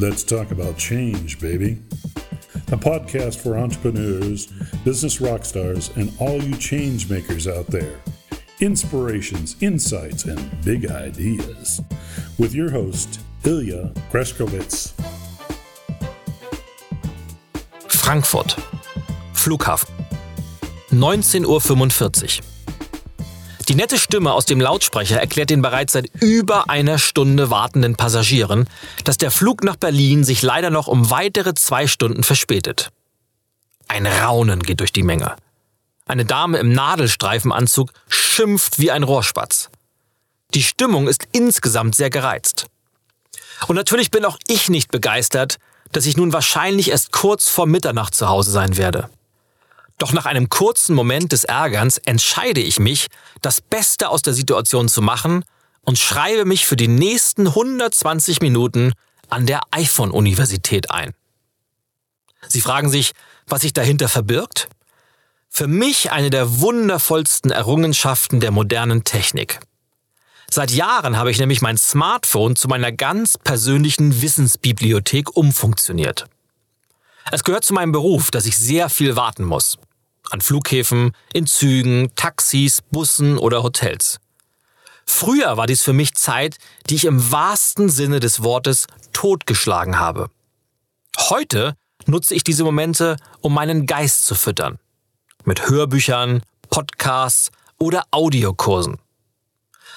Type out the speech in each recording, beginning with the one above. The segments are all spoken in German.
Let's talk about change, baby. A podcast for entrepreneurs, business rock stars, and all you change makers out there. Inspirations, insights, and big ideas. With your host, Ilya Greskowitz. Frankfurt. Flughafen. 19.45 Uhr. Die nette Stimme aus dem Lautsprecher erklärt den bereits seit über einer Stunde wartenden Passagieren, dass der Flug nach Berlin sich leider noch um weitere zwei Stunden verspätet. Ein Raunen geht durch die Menge. Eine Dame im Nadelstreifenanzug schimpft wie ein Rohrspatz. Die Stimmung ist insgesamt sehr gereizt. Und natürlich bin auch ich nicht begeistert, dass ich nun wahrscheinlich erst kurz vor Mitternacht zu Hause sein werde. Doch nach einem kurzen Moment des Ärgerns entscheide ich mich, das Beste aus der Situation zu machen und schreibe mich für die nächsten 120 Minuten an der iPhone-Universität ein. Sie fragen sich, was sich dahinter verbirgt? Für mich eine der wundervollsten Errungenschaften der modernen Technik. Seit Jahren habe ich nämlich mein Smartphone zu meiner ganz persönlichen Wissensbibliothek umfunktioniert. Es gehört zu meinem Beruf, dass ich sehr viel warten muss an Flughäfen, in Zügen, Taxis, Bussen oder Hotels. Früher war dies für mich Zeit, die ich im wahrsten Sinne des Wortes totgeschlagen habe. Heute nutze ich diese Momente, um meinen Geist zu füttern. Mit Hörbüchern, Podcasts oder Audiokursen.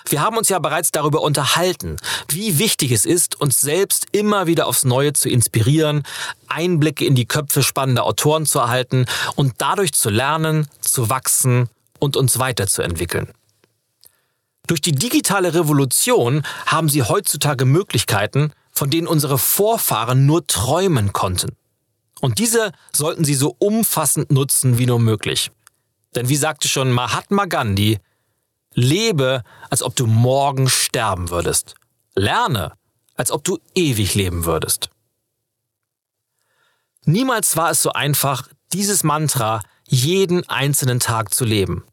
Wir haben uns ja bereits darüber unterhalten, wie wichtig es ist, uns selbst immer wieder aufs Neue zu inspirieren, Einblicke in die Köpfe spannender Autoren zu erhalten und dadurch zu lernen, zu wachsen und uns weiterzuentwickeln. Durch die digitale Revolution haben sie heutzutage Möglichkeiten, von denen unsere Vorfahren nur träumen konnten. Und diese sollten sie so umfassend nutzen wie nur möglich. Denn wie sagte schon Mahatma Gandhi, Lebe, als ob du morgen sterben würdest. Lerne, als ob du ewig leben würdest. Niemals war es so einfach, dieses Mantra jeden einzelnen Tag zu leben.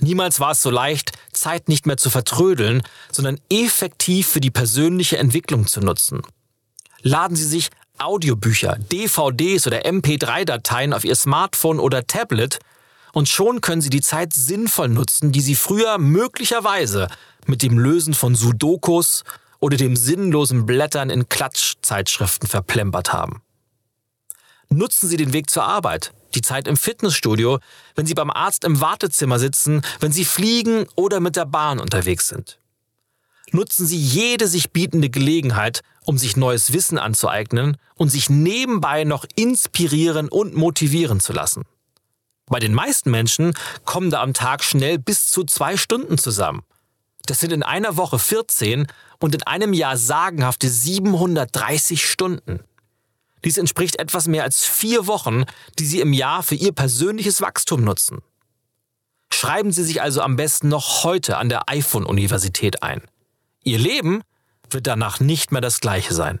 Niemals war es so leicht, Zeit nicht mehr zu vertrödeln, sondern effektiv für die persönliche Entwicklung zu nutzen. Laden Sie sich Audiobücher, DVDs oder MP3-Dateien auf Ihr Smartphone oder Tablet und schon können Sie die Zeit sinnvoll nutzen, die Sie früher möglicherweise mit dem Lösen von Sudokus oder dem sinnlosen Blättern in Klatschzeitschriften verplempert haben. Nutzen Sie den Weg zur Arbeit, die Zeit im Fitnessstudio, wenn Sie beim Arzt im Wartezimmer sitzen, wenn Sie fliegen oder mit der Bahn unterwegs sind. Nutzen Sie jede sich bietende Gelegenheit, um sich neues Wissen anzueignen und sich nebenbei noch inspirieren und motivieren zu lassen. Bei den meisten Menschen kommen da am Tag schnell bis zu zwei Stunden zusammen. Das sind in einer Woche 14 und in einem Jahr sagenhafte 730 Stunden. Dies entspricht etwas mehr als vier Wochen, die Sie im Jahr für Ihr persönliches Wachstum nutzen. Schreiben Sie sich also am besten noch heute an der iPhone-Universität ein. Ihr Leben wird danach nicht mehr das gleiche sein.